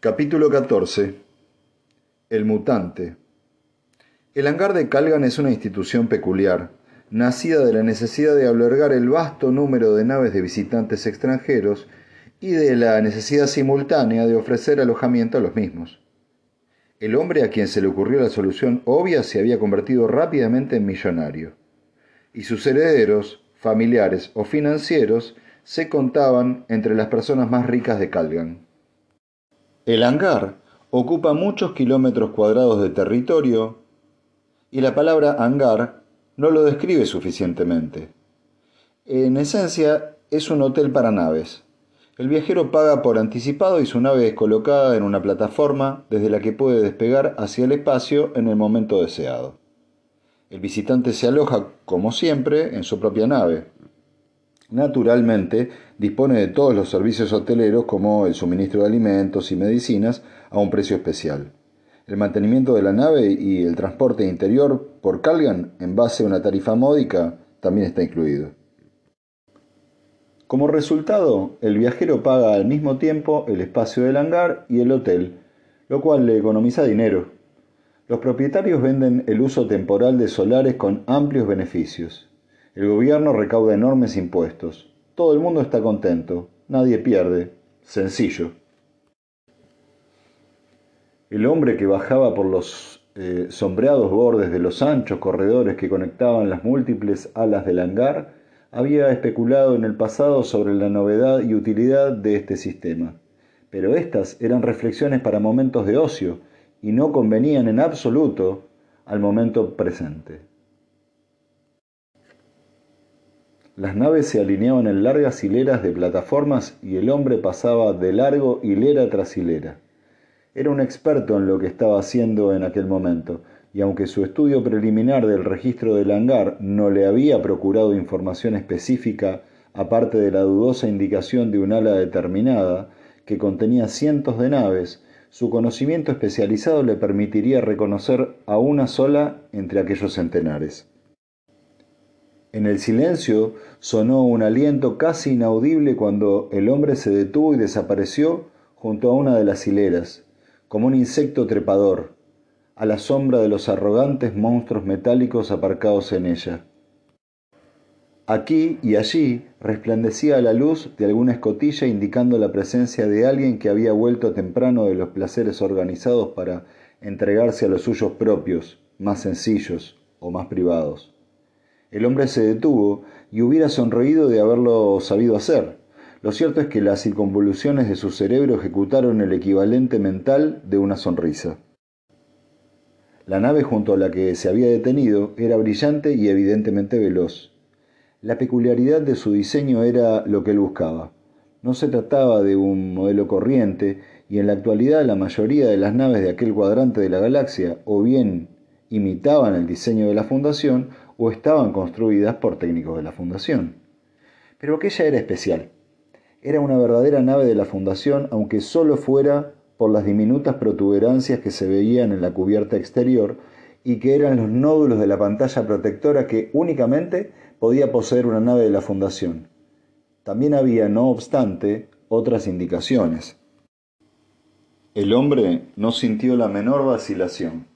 Capítulo 14 El mutante El hangar de Calgan es una institución peculiar, nacida de la necesidad de albergar el vasto número de naves de visitantes extranjeros y de la necesidad simultánea de ofrecer alojamiento a los mismos. El hombre a quien se le ocurrió la solución obvia se había convertido rápidamente en millonario, y sus herederos, familiares o financieros se contaban entre las personas más ricas de Calgan. El hangar ocupa muchos kilómetros cuadrados de territorio y la palabra hangar no lo describe suficientemente. En esencia, es un hotel para naves. El viajero paga por anticipado y su nave es colocada en una plataforma desde la que puede despegar hacia el espacio en el momento deseado. El visitante se aloja, como siempre, en su propia nave, Naturalmente, dispone de todos los servicios hoteleros como el suministro de alimentos y medicinas a un precio especial. El mantenimiento de la nave y el transporte interior por Calgan en base a una tarifa módica también está incluido. Como resultado, el viajero paga al mismo tiempo el espacio del hangar y el hotel, lo cual le economiza dinero. Los propietarios venden el uso temporal de solares con amplios beneficios. El gobierno recauda enormes impuestos. Todo el mundo está contento. Nadie pierde. Sencillo. El hombre que bajaba por los eh, sombreados bordes de los anchos corredores que conectaban las múltiples alas del hangar había especulado en el pasado sobre la novedad y utilidad de este sistema. Pero estas eran reflexiones para momentos de ocio y no convenían en absoluto al momento presente. Las naves se alineaban en largas hileras de plataformas y el hombre pasaba de largo hilera tras hilera. Era un experto en lo que estaba haciendo en aquel momento, y aunque su estudio preliminar del registro del hangar no le había procurado información específica aparte de la dudosa indicación de un ala determinada, que contenía cientos de naves, su conocimiento especializado le permitiría reconocer a una sola entre aquellos centenares. En el silencio sonó un aliento casi inaudible cuando el hombre se detuvo y desapareció junto a una de las hileras, como un insecto trepador, a la sombra de los arrogantes monstruos metálicos aparcados en ella. Aquí y allí resplandecía la luz de alguna escotilla indicando la presencia de alguien que había vuelto temprano de los placeres organizados para entregarse a los suyos propios, más sencillos o más privados. El hombre se detuvo y hubiera sonreído de haberlo sabido hacer. Lo cierto es que las circunvoluciones de su cerebro ejecutaron el equivalente mental de una sonrisa. La nave junto a la que se había detenido era brillante y evidentemente veloz. La peculiaridad de su diseño era lo que él buscaba. No se trataba de un modelo corriente, y en la actualidad la mayoría de las naves de aquel cuadrante de la galaxia o bien imitaban el diseño de la Fundación o estaban construidas por técnicos de la Fundación. Pero aquella era especial. Era una verdadera nave de la Fundación, aunque solo fuera por las diminutas protuberancias que se veían en la cubierta exterior y que eran los nódulos de la pantalla protectora que únicamente podía poseer una nave de la Fundación. También había, no obstante, otras indicaciones. El hombre no sintió la menor vacilación.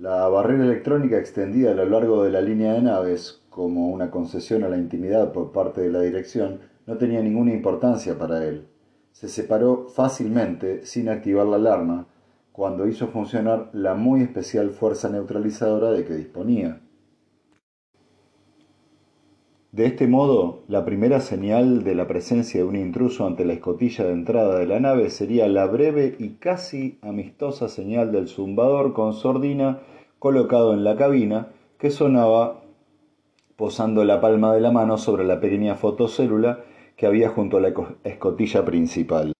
La barrera electrónica extendida a lo largo de la línea de naves, como una concesión a la intimidad por parte de la dirección, no tenía ninguna importancia para él. Se separó fácilmente, sin activar la alarma, cuando hizo funcionar la muy especial fuerza neutralizadora de que disponía. De este modo, la primera señal de la presencia de un intruso ante la escotilla de entrada de la nave sería la breve y casi amistosa señal del zumbador con sordina colocado en la cabina que sonaba posando la palma de la mano sobre la pequeña fotocélula que había junto a la escotilla principal.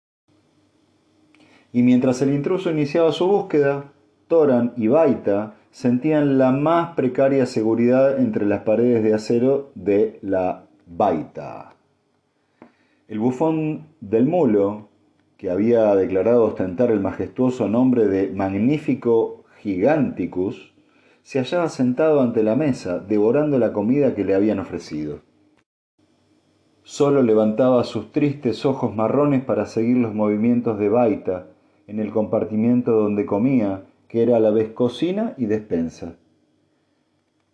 Y mientras el intruso iniciaba su búsqueda, Toran y Baita sentían la más precaria seguridad entre las paredes de acero de la baita. El bufón del mulo, que había declarado ostentar el majestuoso nombre de Magnífico Giganticus, se hallaba sentado ante la mesa, devorando la comida que le habían ofrecido. Solo levantaba sus tristes ojos marrones para seguir los movimientos de Baita, en el compartimiento donde comía, que era a la vez cocina y despensa.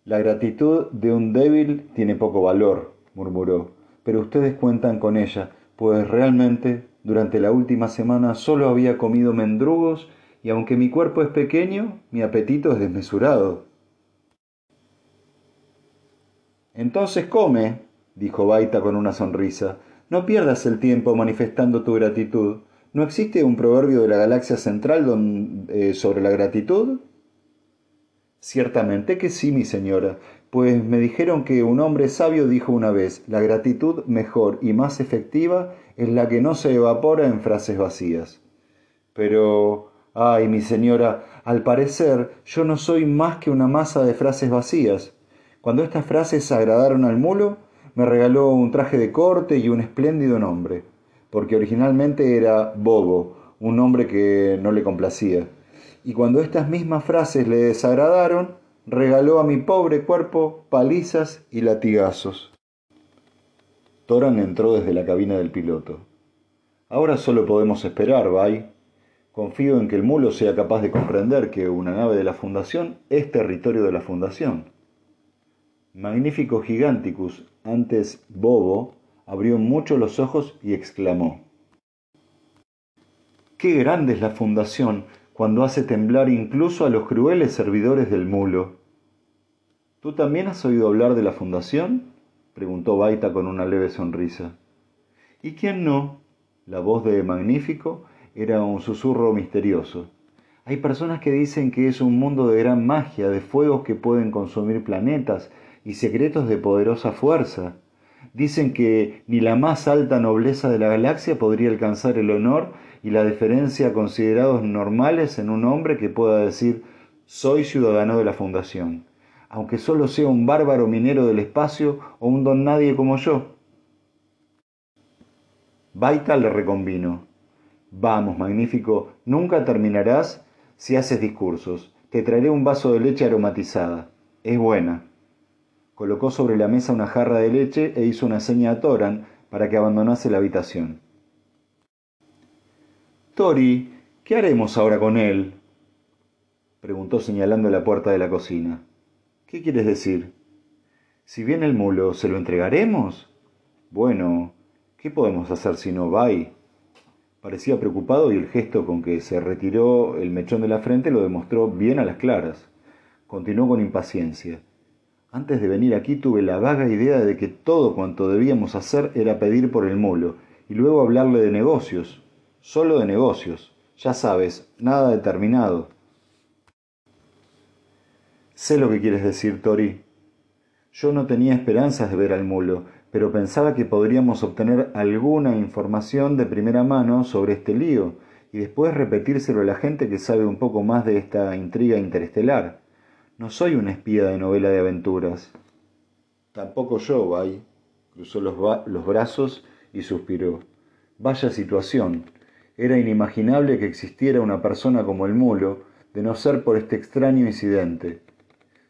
La gratitud de un débil tiene poco valor, murmuró, pero ustedes cuentan con ella, pues realmente durante la última semana solo había comido mendrugos y aunque mi cuerpo es pequeño, mi apetito es desmesurado. Entonces come, dijo Baita con una sonrisa. No pierdas el tiempo manifestando tu gratitud. ¿No existe un proverbio de la galaxia central eh, sobre la gratitud? Ciertamente que sí, mi señora, pues me dijeron que un hombre sabio dijo una vez, la gratitud mejor y más efectiva es la que no se evapora en frases vacías. Pero, ay, mi señora, al parecer yo no soy más que una masa de frases vacías. Cuando estas frases agradaron al mulo, me regaló un traje de corte y un espléndido nombre, porque originalmente era Bobo, un nombre que no le complacía. Y cuando estas mismas frases le desagradaron, regaló a mi pobre cuerpo palizas y latigazos. Toran entró desde la cabina del piloto. Ahora solo podemos esperar, Bay. Confío en que el mulo sea capaz de comprender que una nave de la Fundación es territorio de la Fundación. Magnífico Giganticus, antes bobo, abrió mucho los ojos y exclamó. Qué grande es la fundación cuando hace temblar incluso a los crueles servidores del mulo. ¿Tú también has oído hablar de la fundación? preguntó Baita con una leve sonrisa. ¿Y quién no? La voz de Magnífico era un susurro misterioso. Hay personas que dicen que es un mundo de gran magia, de fuegos que pueden consumir planetas y secretos de poderosa fuerza. Dicen que ni la más alta nobleza de la galaxia podría alcanzar el honor y la deferencia considerados normales en un hombre que pueda decir soy ciudadano de la Fundación, aunque solo sea un bárbaro minero del espacio o un don nadie como yo. Baita le reconvino. Vamos, magnífico, nunca terminarás si haces discursos. Te traeré un vaso de leche aromatizada. Es buena. Colocó sobre la mesa una jarra de leche e hizo una seña a Toran para que abandonase la habitación. Tori, ¿qué haremos ahora con él? preguntó señalando la puerta de la cocina. ¿Qué quieres decir? Si viene el mulo, ¿se lo entregaremos? Bueno, ¿qué podemos hacer si no va? Parecía preocupado y el gesto con que se retiró el mechón de la frente lo demostró bien a las claras. Continuó con impaciencia. Antes de venir aquí tuve la vaga idea de que todo cuanto debíamos hacer era pedir por el mulo y luego hablarle de negocios, solo de negocios, ya sabes, nada determinado. Sé lo que quieres decir, Tori. Yo no tenía esperanzas de ver al mulo, pero pensaba que podríamos obtener alguna información de primera mano sobre este lío y después repetírselo a la gente que sabe un poco más de esta intriga interestelar. No soy una espía de novela de aventuras. Tampoco yo, Bay. Cruzó los, los brazos y suspiró. Vaya situación. Era inimaginable que existiera una persona como el mulo, de no ser por este extraño incidente.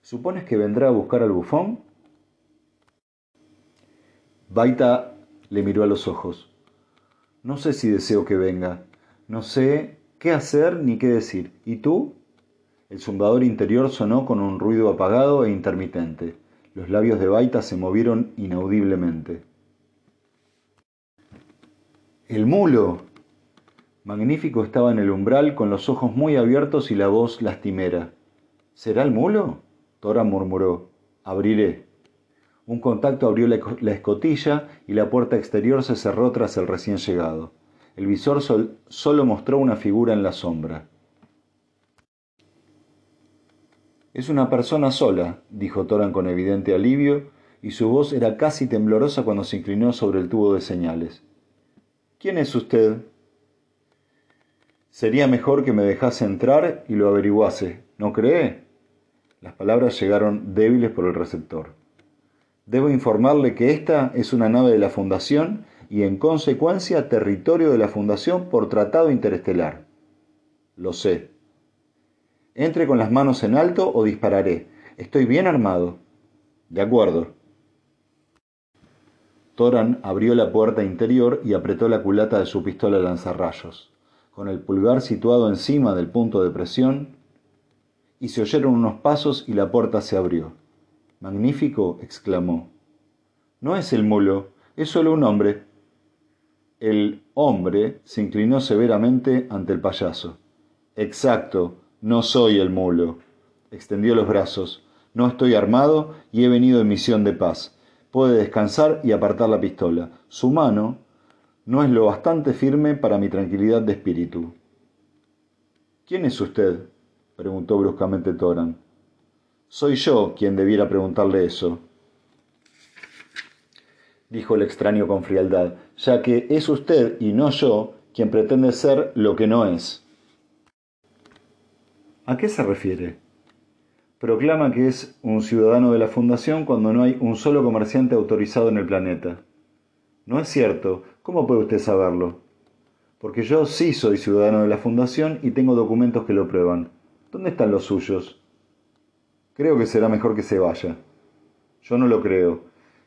¿Supones que vendrá a buscar al bufón? Baita le miró a los ojos. No sé si deseo que venga. No sé qué hacer ni qué decir. ¿Y tú? El zumbador interior sonó con un ruido apagado e intermitente. Los labios de Baita se movieron inaudiblemente. El mulo. Magnífico estaba en el umbral con los ojos muy abiertos y la voz lastimera. ¿Será el mulo? Tora murmuró. Abriré. Un contacto abrió la escotilla y la puerta exterior se cerró tras el recién llegado. El visor solo mostró una figura en la sombra. Es una persona sola, dijo Toran con evidente alivio, y su voz era casi temblorosa cuando se inclinó sobre el tubo de señales. ¿Quién es usted? Sería mejor que me dejase entrar y lo averiguase, ¿no cree? Las palabras llegaron débiles por el receptor. Debo informarle que esta es una nave de la Fundación y en consecuencia territorio de la Fundación por tratado interestelar. Lo sé, entre con las manos en alto o dispararé. Estoy bien armado. De acuerdo. Toran abrió la puerta interior y apretó la culata de su pistola lanzarrayos. con el pulgar situado encima del punto de presión, y se oyeron unos pasos y la puerta se abrió. Magnífico, exclamó. No es el mulo, es solo un hombre. El hombre se inclinó severamente ante el payaso. Exacto, no soy el mulo. Extendió los brazos. No estoy armado y he venido en misión de paz. Puede descansar y apartar la pistola. Su mano no es lo bastante firme para mi tranquilidad de espíritu. ¿Quién es usted? preguntó bruscamente Toran. Soy yo quien debiera preguntarle eso, dijo el extraño con frialdad, ya que es usted y no yo quien pretende ser lo que no es. ¿A qué se refiere? Proclama que es un ciudadano de la Fundación cuando no hay un solo comerciante autorizado en el planeta. No es cierto. ¿Cómo puede usted saberlo? Porque yo sí soy ciudadano de la Fundación y tengo documentos que lo prueban. ¿Dónde están los suyos? Creo que será mejor que se vaya. Yo no lo creo.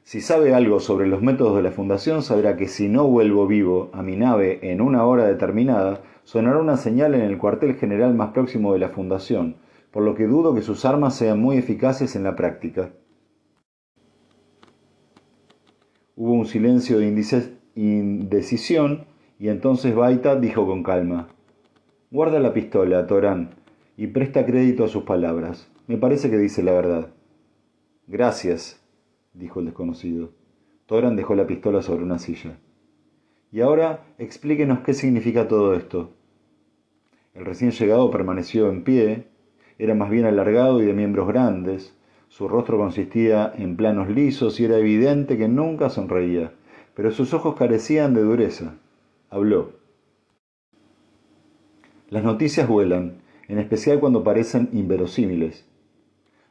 Si sabe algo sobre los métodos de la Fundación, sabrá que si no vuelvo vivo a mi nave en una hora determinada, sonará una señal en el cuartel general más próximo de la Fundación, por lo que dudo que sus armas sean muy eficaces en la práctica. Hubo un silencio de indecisión y entonces Baita dijo con calma, Guarda la pistola, Torán, y presta crédito a sus palabras. Me parece que dice la verdad. Gracias, dijo el desconocido. Torán dejó la pistola sobre una silla. Y ahora explíquenos qué significa todo esto. El recién llegado permaneció en pie, era más bien alargado y de miembros grandes, su rostro consistía en planos lisos y era evidente que nunca sonreía, pero sus ojos carecían de dureza. Habló. Las noticias vuelan, en especial cuando parecen inverosímiles.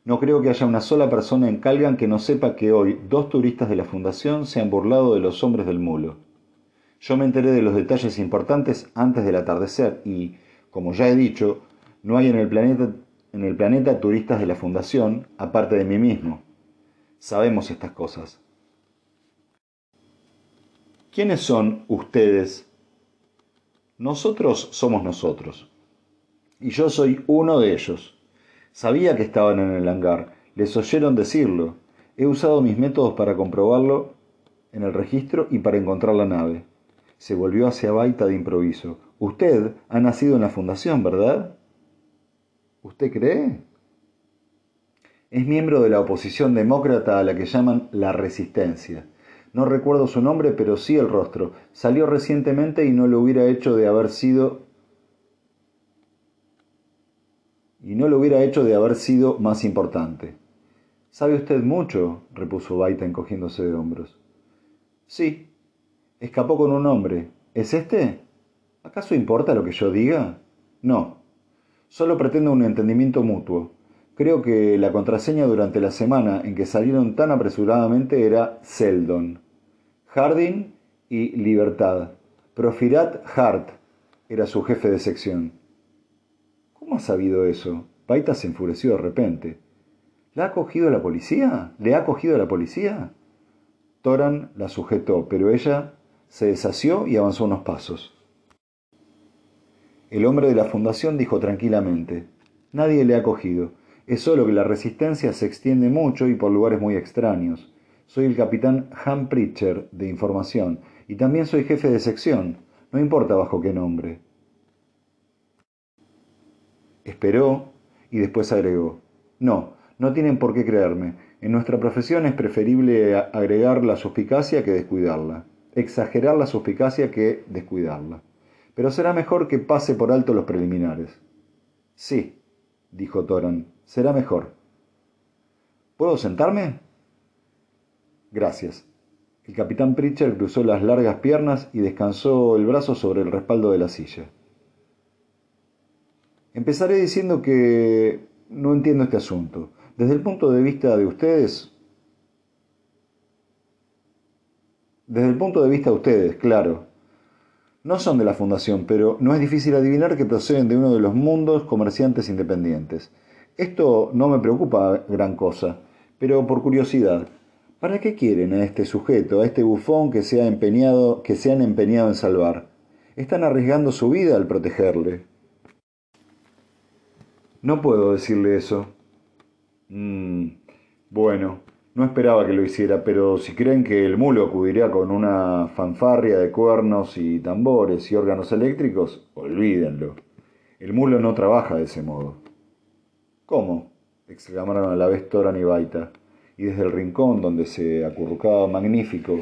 No creo que haya una sola persona en Calgan que no sepa que hoy dos turistas de la Fundación se han burlado de los hombres del mulo. Yo me enteré de los detalles importantes antes del atardecer y, como ya he dicho, no hay en el planeta turistas de la Fundación, aparte de mí mismo. Sabemos estas cosas. ¿Quiénes son ustedes? Nosotros somos nosotros. Y yo soy uno de ellos. Sabía que estaban en el hangar. Les oyeron decirlo. He usado mis métodos para comprobarlo en el registro y para encontrar la nave. Se volvió hacia Baita de improviso. Usted ha nacido en la fundación, ¿verdad? ¿Usted cree? Es miembro de la oposición demócrata a la que llaman la Resistencia. No recuerdo su nombre, pero sí el rostro. Salió recientemente y no lo hubiera hecho de haber sido y no lo hubiera hecho de haber sido más importante. ¿Sabe usted mucho? repuso Baita encogiéndose de hombros. Sí. Escapó con un hombre. ¿Es este? ¿Acaso importa lo que yo diga? No. Solo pretendo un entendimiento mutuo. Creo que la contraseña durante la semana en que salieron tan apresuradamente era Seldon. Harding y Libertad. Profirat Hart era su jefe de sección. ¿Cómo ha sabido eso? Paita se enfureció de repente. ¿La ha cogido la policía? ¿Le ha cogido la policía? Toran la sujetó, pero ella se deshació y avanzó unos pasos. El hombre de la fundación dijo tranquilamente, Nadie le ha cogido. Es solo que la resistencia se extiende mucho y por lugares muy extraños. Soy el capitán Han Pritcher, de información, y también soy jefe de sección. No importa bajo qué nombre. Esperó y después agregó, No, no tienen por qué creerme. En nuestra profesión es preferible agregar la suspicacia que descuidarla, exagerar la suspicacia que descuidarla pero será mejor que pase por alto los preliminares. Sí, dijo Toran, será mejor. ¿Puedo sentarme? Gracias. El capitán Pritchard cruzó las largas piernas y descansó el brazo sobre el respaldo de la silla. Empezaré diciendo que no entiendo este asunto. Desde el punto de vista de ustedes... Desde el punto de vista de ustedes, claro, no son de la Fundación, pero no es difícil adivinar que proceden de uno de los mundos comerciantes independientes. Esto no me preocupa gran cosa, pero por curiosidad, ¿para qué quieren a este sujeto, a este bufón que se, ha empeñado, que se han empeñado en salvar? Están arriesgando su vida al protegerle. No puedo decirle eso. Mm, bueno, no esperaba que lo hiciera, pero si creen que el mulo acudiría con una fanfarria de cuernos y tambores y órganos eléctricos, olvídenlo. El mulo no trabaja de ese modo. ¿Cómo? exclamaron a la vez Toran y Baita, y desde el rincón donde se acurrucaba magnífico,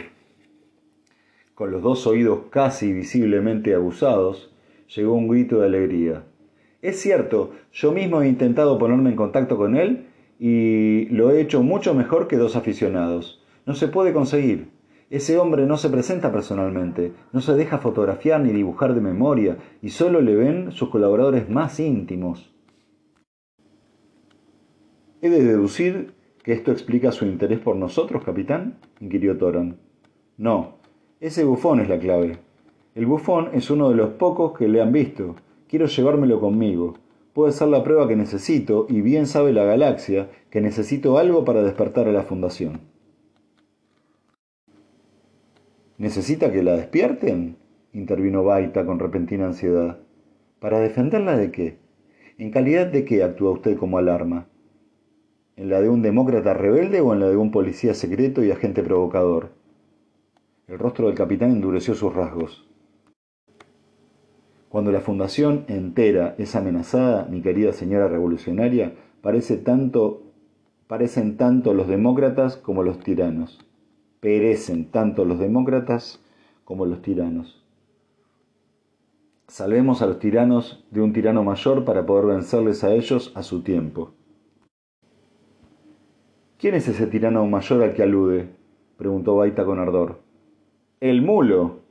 con los dos oídos casi visiblemente abusados, llegó un grito de alegría. Es cierto, yo mismo he intentado ponerme en contacto con él y lo he hecho mucho mejor que dos aficionados. No se puede conseguir. Ese hombre no se presenta personalmente, no se deja fotografiar ni dibujar de memoria, y solo le ven sus colaboradores más íntimos. ¿He de deducir que esto explica su interés por nosotros, capitán? inquirió Toron. No, ese bufón es la clave. El bufón es uno de los pocos que le han visto. Quiero llevármelo conmigo puede ser la prueba que necesito, y bien sabe la galaxia que necesito algo para despertar a la Fundación. ¿Necesita que la despierten? intervino Baita con repentina ansiedad. ¿Para defenderla de qué? ¿En calidad de qué actúa usted como alarma? ¿En la de un demócrata rebelde o en la de un policía secreto y agente provocador? El rostro del capitán endureció sus rasgos. Cuando la fundación entera es amenazada, mi querida señora revolucionaria, parecen tanto los demócratas como los tiranos. Perecen tanto los demócratas como los tiranos. Salvemos a los tiranos de un tirano mayor para poder vencerles a ellos a su tiempo. ¿Quién es ese tirano mayor al que alude? preguntó Baita con ardor. El mulo,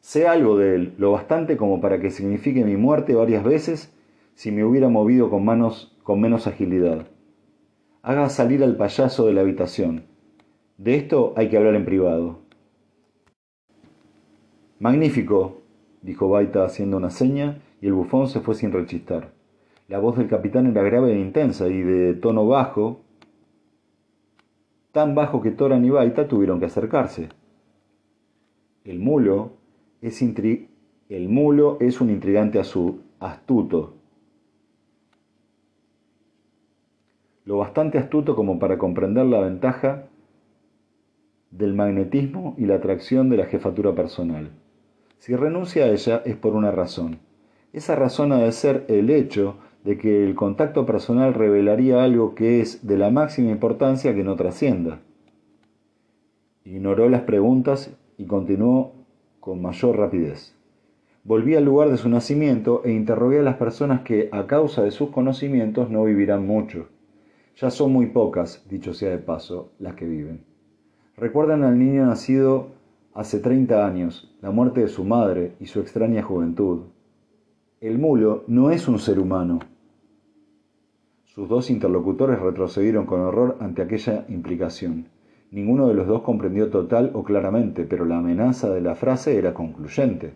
Sé algo de él, lo bastante como para que signifique mi muerte varias veces si me hubiera movido con manos con menos agilidad. Haga salir al payaso de la habitación. De esto hay que hablar en privado. Magnífico, dijo Baita haciendo una seña, y el bufón se fue sin rechistar. La voz del capitán era grave e intensa y de tono bajo, tan bajo que Toran y Baita tuvieron que acercarse. El mulo, el mulo es un intrigante astuto, lo bastante astuto como para comprender la ventaja del magnetismo y la atracción de la jefatura personal. Si renuncia a ella es por una razón. Esa razón ha de ser el hecho de que el contacto personal revelaría algo que es de la máxima importancia que no trascienda. Ignoró las preguntas y continuó con mayor rapidez. Volví al lugar de su nacimiento e interrogué a las personas que, a causa de sus conocimientos, no vivirán mucho. Ya son muy pocas, dicho sea de paso, las que viven. Recuerdan al niño nacido hace 30 años, la muerte de su madre y su extraña juventud. El mulo no es un ser humano. Sus dos interlocutores retrocedieron con horror ante aquella implicación. Ninguno de los dos comprendió total o claramente, pero la amenaza de la frase era concluyente.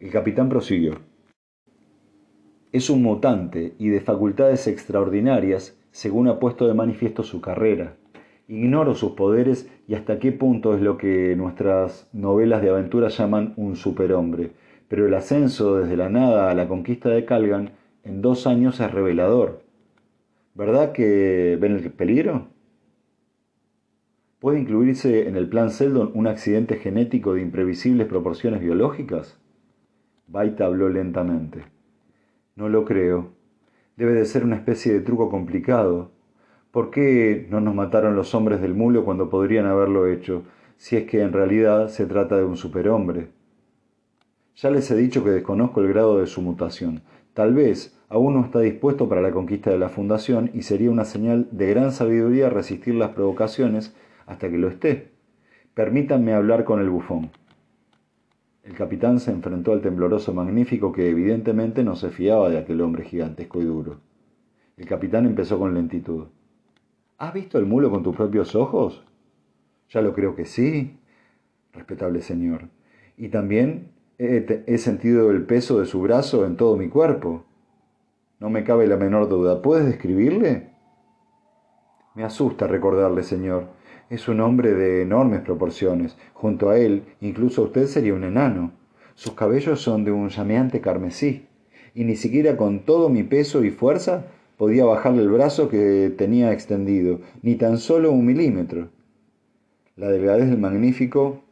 El capitán prosiguió. Es un mutante y de facultades extraordinarias, según ha puesto de manifiesto su carrera. Ignoro sus poderes y hasta qué punto es lo que nuestras novelas de aventura llaman un superhombre, pero el ascenso desde la nada a la conquista de Calgan en dos años es revelador. ¿Verdad que ven el peligro? ¿Puede incluirse en el plan Seldon un accidente genético de imprevisibles proporciones biológicas? Baita habló lentamente. No lo creo. Debe de ser una especie de truco complicado. ¿Por qué no nos mataron los hombres del mulo cuando podrían haberlo hecho, si es que en realidad se trata de un superhombre? Ya les he dicho que desconozco el grado de su mutación. Tal vez aún no está dispuesto para la conquista de la Fundación y sería una señal de gran sabiduría resistir las provocaciones hasta que lo esté. Permítanme hablar con el bufón. El capitán se enfrentó al tembloroso magnífico que evidentemente no se fiaba de aquel hombre gigantesco y duro. El capitán empezó con lentitud. ¿Has visto el mulo con tus propios ojos? Ya lo creo que sí, respetable señor. Y también he, sentido el peso de su brazo en todo mi cuerpo. No me cabe la menor duda. ¿Puedes describirle? Me asusta recordarle, señor. Es un hombre de enormes proporciones. Junto a él, incluso usted sería un enano. Sus cabellos son de un llameante carmesí, y ni siquiera con todo mi peso y fuerza podía bajarle el brazo que tenía extendido, ni tan solo un milímetro. La delgadez del magnífico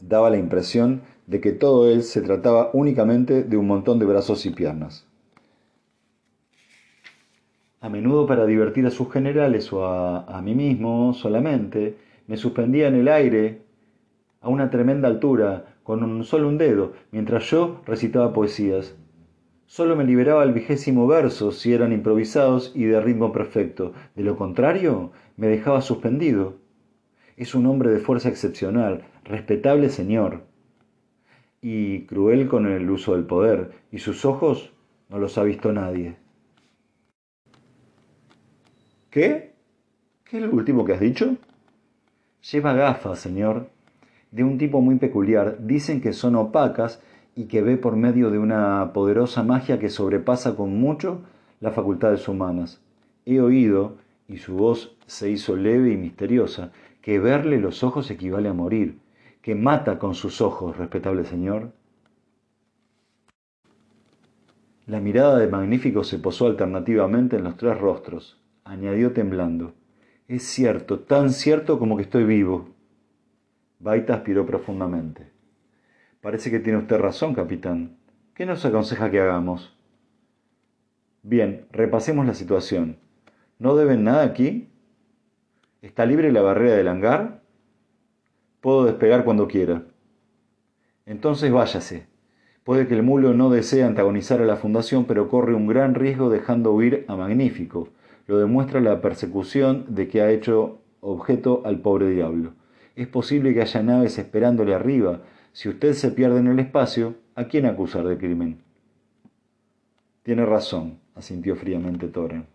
daba la impresión de que todo él se trataba únicamente de un montón de brazos y piernas. A menudo para divertir a sus generales o a, a mí mismo solamente, me suspendía en el aire a una tremenda altura, con un, solo un dedo, mientras yo recitaba poesías. Solo me liberaba el vigésimo verso si eran improvisados y de ritmo perfecto. De lo contrario, me dejaba suspendido. Es un hombre de fuerza excepcional, respetable señor. Y cruel con el uso del poder, y sus ojos no los ha visto nadie. ¿Qué? ¿Qué es lo último que has dicho? Lleva gafas, señor, de un tipo muy peculiar. Dicen que son opacas y que ve por medio de una poderosa magia que sobrepasa con mucho las facultades humanas. He oído, y su voz se hizo leve y misteriosa, que verle los ojos equivale a morir, que mata con sus ojos, respetable señor. La mirada de Magnífico se posó alternativamente en los tres rostros. Añadió temblando. Es cierto, tan cierto como que estoy vivo. Baita aspiró profundamente. Parece que tiene usted razón, capitán. ¿Qué nos aconseja que hagamos? Bien, repasemos la situación. ¿No deben nada aquí? ¿Está libre la barrera del hangar? Puedo despegar cuando quiera. Entonces váyase. Puede que el mulo no desee antagonizar a la fundación, pero corre un gran riesgo dejando huir a Magnífico. Lo demuestra la persecución de que ha hecho objeto al pobre diablo. Es posible que haya naves esperándole arriba, si usted se pierde en el espacio, ¿a quién acusar de crimen? Tiene razón, asintió fríamente Toren.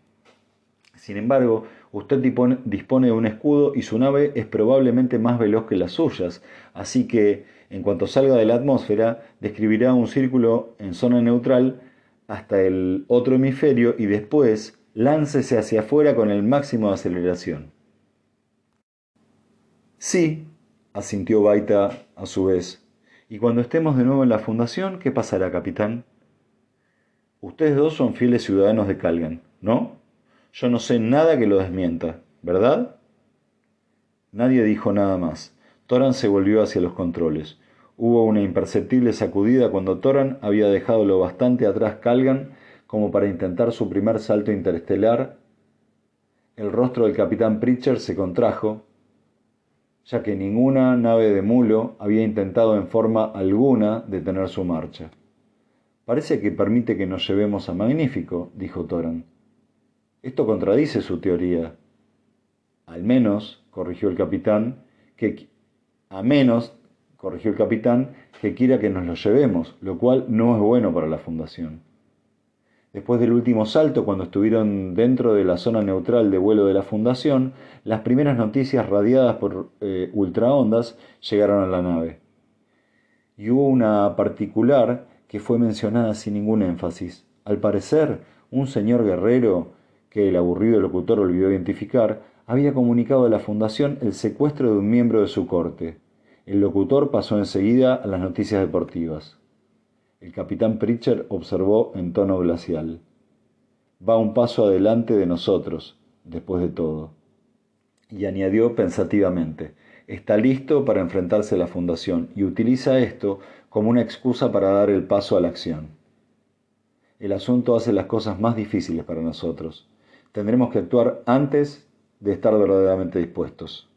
Sin embargo, usted dispone de un escudo y su nave es probablemente más veloz que las suyas, así que, en cuanto salga de la atmósfera, describirá un círculo en zona neutral hasta el otro hemisferio y después láncese hacia afuera con el máximo de aceleración. Sí, asintió Baita a su vez. Y cuando estemos de nuevo en la fundación, ¿qué pasará, capitán? Ustedes dos son fieles ciudadanos de Calgan, ¿no? Yo no sé nada que lo desmienta, ¿verdad? Nadie dijo nada más. Toran se volvió hacia los controles. Hubo una imperceptible sacudida cuando Toran había dejado lo bastante atrás Calgan como para intentar su primer salto interestelar. El rostro del capitán Pritchard se contrajo, ya que ninguna nave de mulo había intentado en forma alguna detener su marcha. Parece que permite que nos llevemos a Magnífico, dijo Toran. Esto contradice su teoría. Al menos, corrigió el capitán, que a menos, corrigió el capitán, que quiera que nos lo llevemos, lo cual no es bueno para la fundación. Después del último salto, cuando estuvieron dentro de la zona neutral de vuelo de la Fundación, las primeras noticias radiadas por eh, ultraondas llegaron a la nave. Y hubo una particular que fue mencionada sin ningún énfasis. Al parecer, un señor guerrero, que el aburrido locutor olvidó identificar, había comunicado a la Fundación el secuestro de un miembro de su corte. El locutor pasó enseguida a las noticias deportivas. El capitán Pritchard observó en tono glacial. Va un paso adelante de nosotros, después de todo. Y añadió pensativamente, está listo para enfrentarse a la fundación y utiliza esto como una excusa para dar el paso a la acción. El asunto hace las cosas más difíciles para nosotros. Tendremos que actuar antes de estar verdaderamente dispuestos.